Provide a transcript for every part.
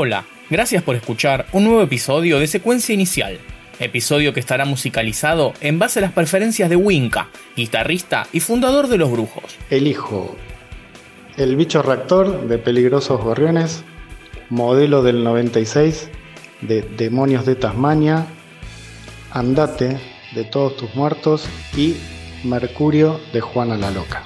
Hola, gracias por escuchar un nuevo episodio de Secuencia Inicial, episodio que estará musicalizado en base a las preferencias de Winca, guitarrista y fundador de Los Brujos. Elijo El bicho reactor de Peligrosos Gorriones, modelo del 96 de Demonios de Tasmania, Andate de Todos tus Muertos y Mercurio de Juana la Loca.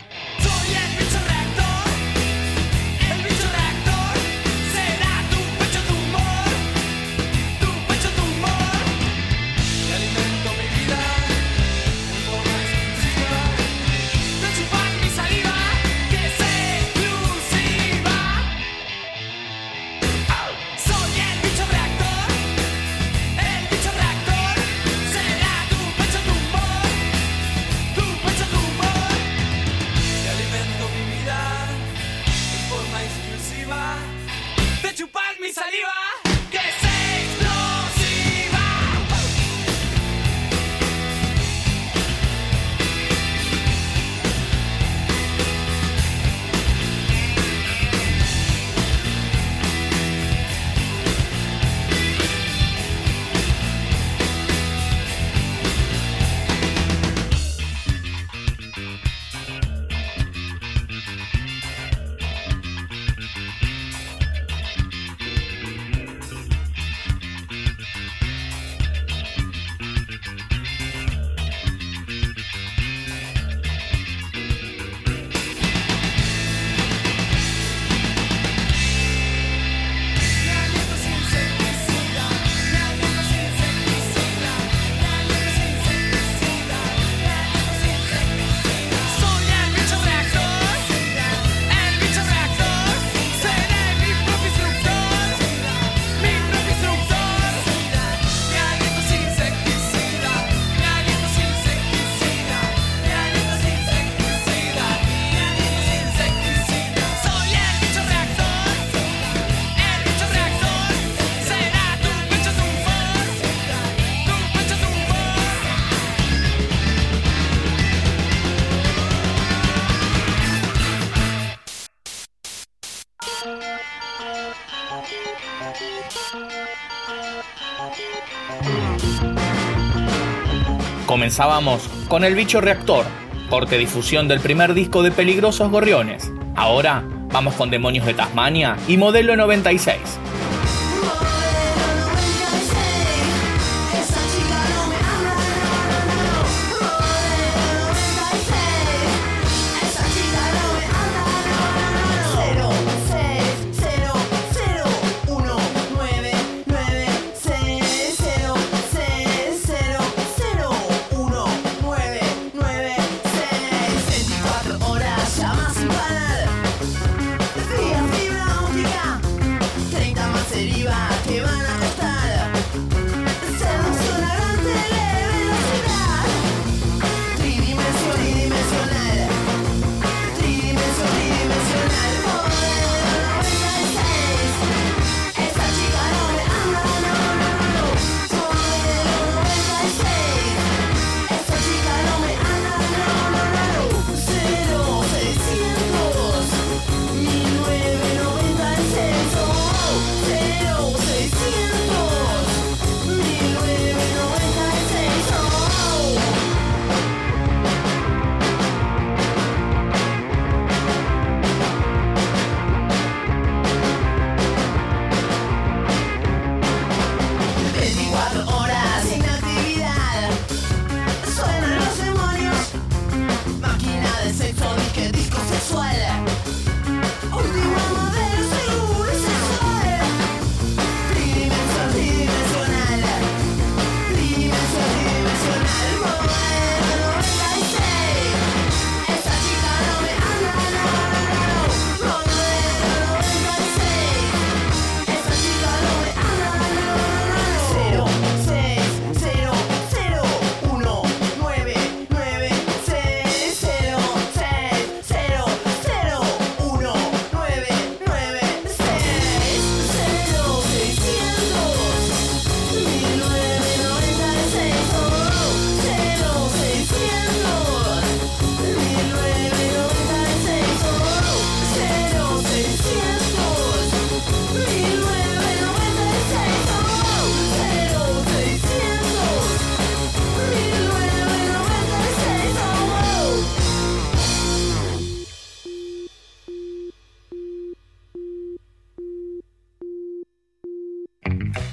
Comenzábamos con El Bicho Reactor, corte difusión del primer disco de Peligrosos Gorriones. Ahora vamos con Demonios de Tasmania y Modelo 96.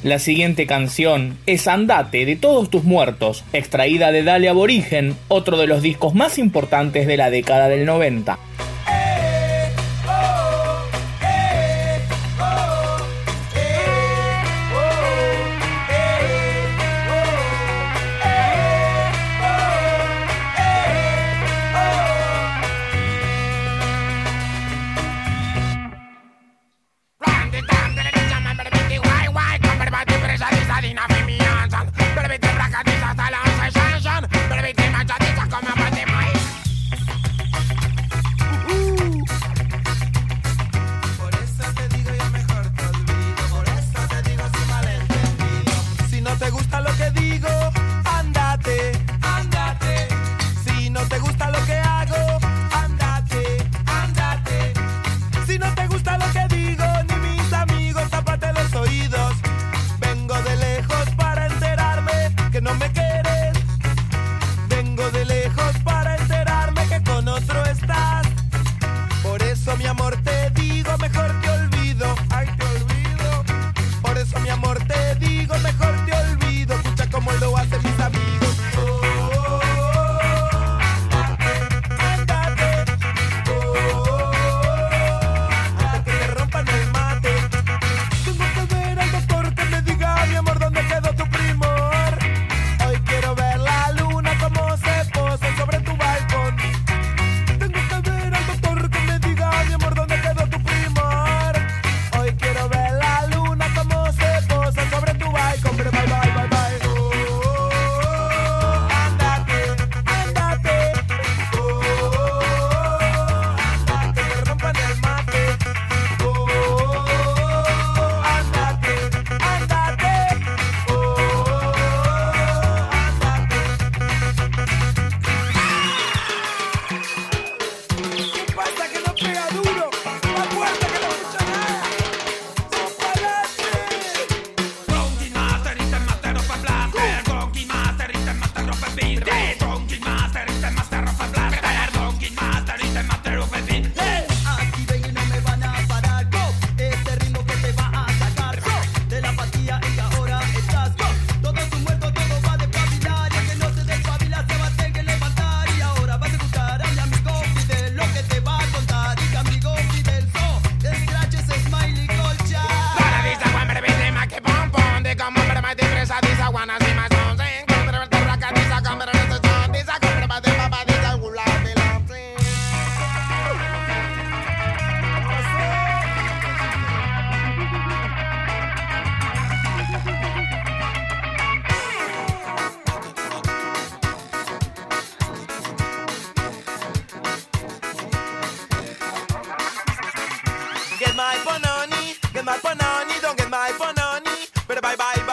La siguiente canción es Andate de Todos tus Muertos, extraída de Dale Aborigen, otro de los discos más importantes de la década del 90.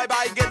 bye bye. Get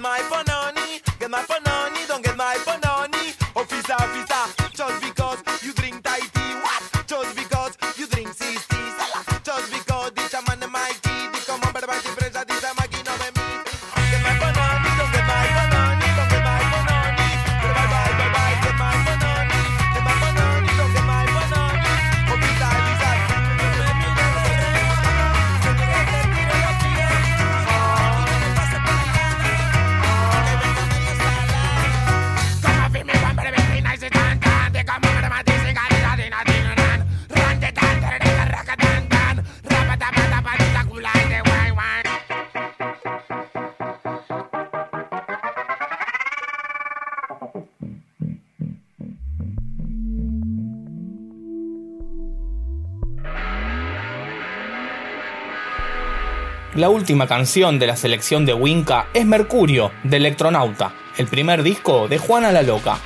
La última canción de la selección de Winca es Mercurio, de Electronauta, el primer disco de Juana la Loca.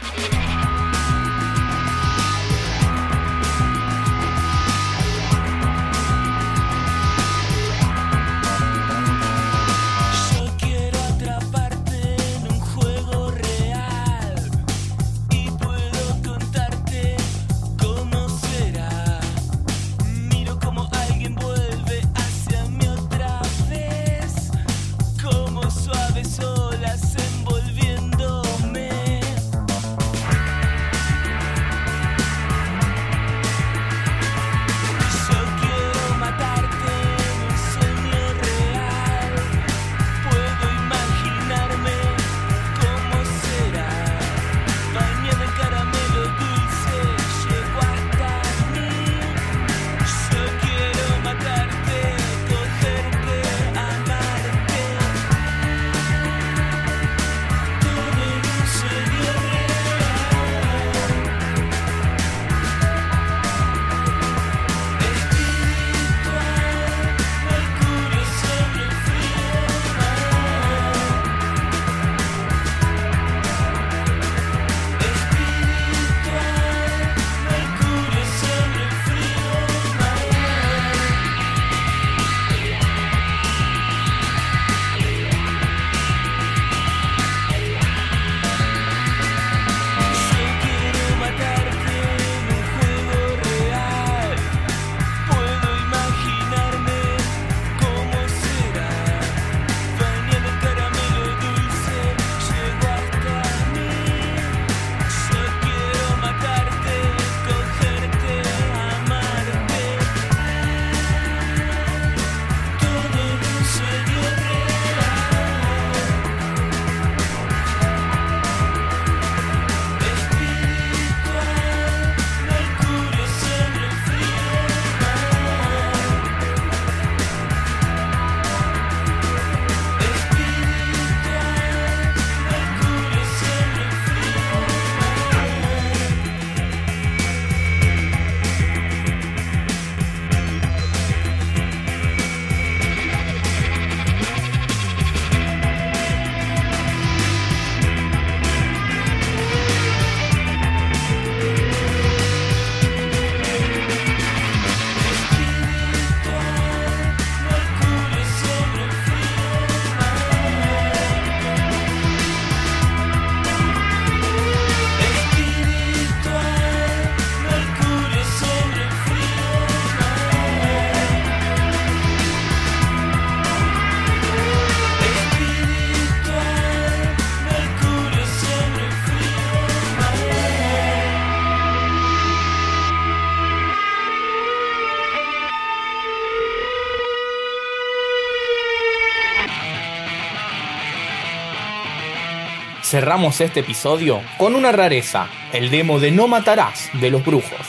Cerramos este episodio con una rareza, el demo de No Matarás de los Brujos,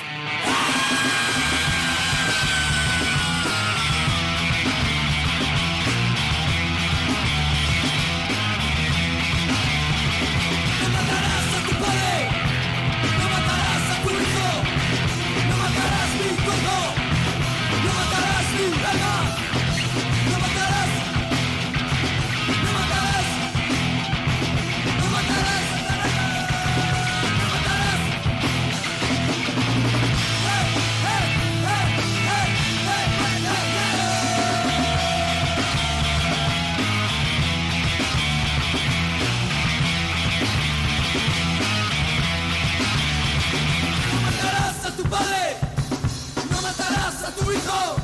we go.